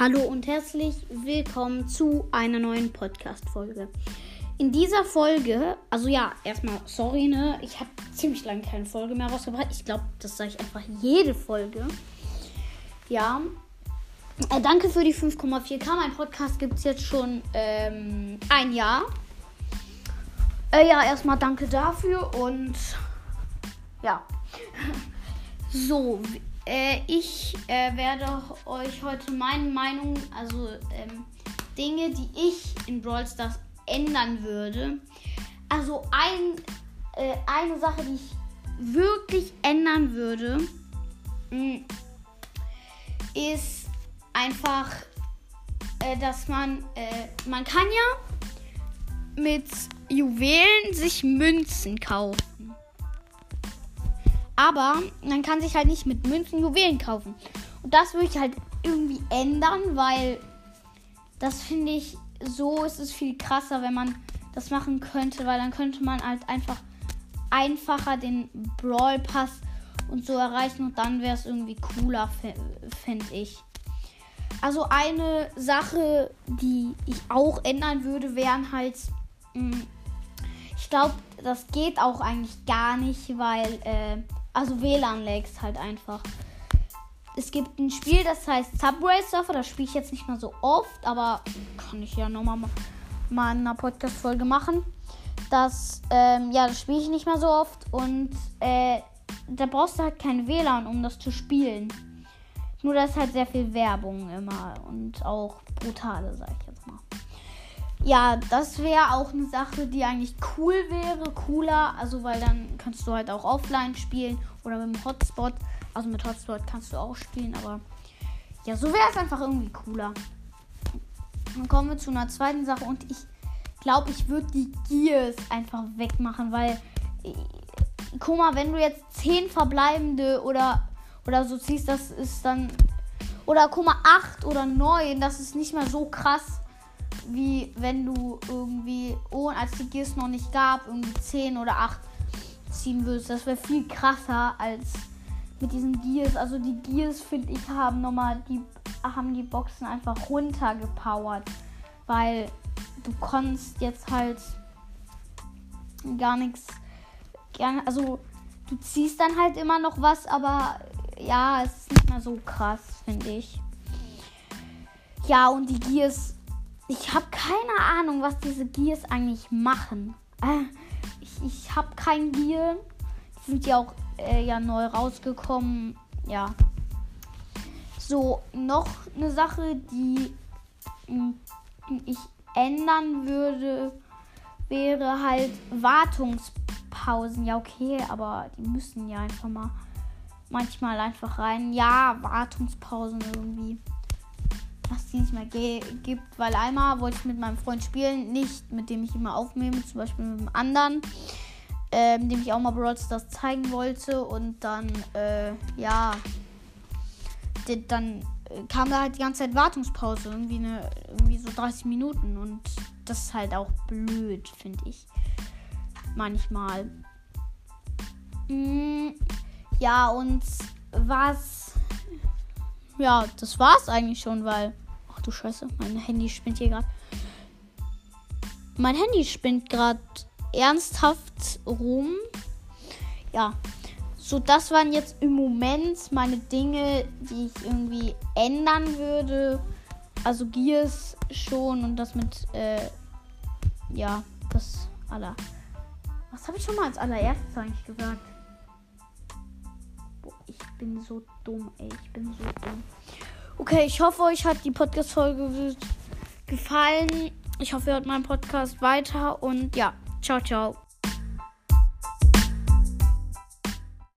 Hallo und herzlich willkommen zu einer neuen Podcast-Folge. In dieser Folge, also ja, erstmal sorry, ne? Ich habe ziemlich lange keine Folge mehr rausgebracht. Ich glaube, das sage ich einfach jede Folge. Ja. Äh, danke für die 5,4k. Mein Podcast gibt es jetzt schon ähm, ein Jahr. Äh, ja, erstmal danke dafür und ja. So, äh, ich äh, werde euch heute meine Meinung, also ähm, Dinge, die ich in Brawl Stars ändern würde. Also ein, äh, eine Sache, die ich wirklich ändern würde, mh, mm, ist einfach, äh, dass man, äh, man kann ja mit Juwelen sich Münzen kaufen. Aber man kann sich halt nicht mit Münzen Juwelen kaufen. Und das würde ich halt irgendwie ändern, weil das finde ich, so ist es viel krasser, wenn man das machen könnte, weil dann könnte man halt einfach einfacher den Brawl Pass und so erreichen und dann wäre es irgendwie cooler, finde ich. Also eine Sache, die ich auch ändern würde, wären halt, mh, mm, ich glaube, das geht auch eigentlich gar nicht, weil äh, also WLAN-Lags halt einfach. Es gibt ein Spiel, das heißt Subway Surfer. Das spiele ich jetzt nicht mal so oft, aber kann ich ja nochmal mal in einer Podcast-Folge machen. Das, ähm, ja, das spiele ich nicht mal so oft. Und äh, da brauchst du halt kein WLAN, um das zu spielen. Nur da ist halt sehr viel Werbung immer und auch brutale, sag ich jetzt. Ja, das wäre auch eine Sache, die eigentlich cool wäre, cooler. Also, weil dann kannst du halt auch offline spielen oder mit dem Hotspot. Also mit Hotspot kannst du auch spielen, aber ja, so wäre es einfach irgendwie cooler. Dann kommen wir zu einer zweiten Sache und ich glaube, ich würde die Gears einfach wegmachen, weil äh, guck mal, wenn du jetzt 10 verbleibende oder oder so ziehst, das ist dann oder guck mal 8 oder 9, das ist nicht mehr so krass wie wenn du irgendwie, oh, als die Gears noch nicht gab, irgendwie 10 oder 8 ziehen würdest. Das wäre viel krasser als mit diesen Gears. Also die Gears, finde ich, haben nochmal die, haben die Boxen einfach runtergepowert. Weil du konntest jetzt halt gar nichts. Also du ziehst dann halt immer noch was, aber ja, es ist nicht mehr so krass, finde ich. Ja, und die Gears ich habe keine Ahnung, was diese Gears eigentlich machen. Äh, ich ich habe kein Gear. Die sind ja auch äh, ja neu rausgekommen. Ja. So, noch eine Sache, die hm, ich ändern würde, wäre halt Wartungspausen. Ja, okay, aber die müssen ja einfach mal manchmal einfach rein. Ja, Wartungspausen irgendwie was es nicht mehr gibt, weil einmal wollte ich mit meinem Freund spielen, nicht mit dem ich immer aufnehme, zum Beispiel mit dem anderen, ähm, dem ich auch mal Brawl Stars zeigen wollte und dann, äh, ja, dann äh, kam da halt die ganze Zeit Wartungspause, irgendwie, eine, irgendwie so 30 Minuten und das ist halt auch blöd, finde ich. Manchmal. Mm, ja, und was ja, das war's eigentlich schon, weil. Ach du Scheiße, mein Handy spinnt hier gerade. Mein Handy spinnt gerade ernsthaft rum. Ja. So, das waren jetzt im Moment meine Dinge, die ich irgendwie ändern würde. Also Gears schon und das mit, äh, ja, das aller. Was habe ich schon mal als allererstes eigentlich gesagt? Bin so dumm, ey. Ich bin so dumm. Okay, ich hoffe, euch hat die Podcast-Folge gefallen. Ich hoffe, ihr hört meinen Podcast weiter und ja, ciao, ciao.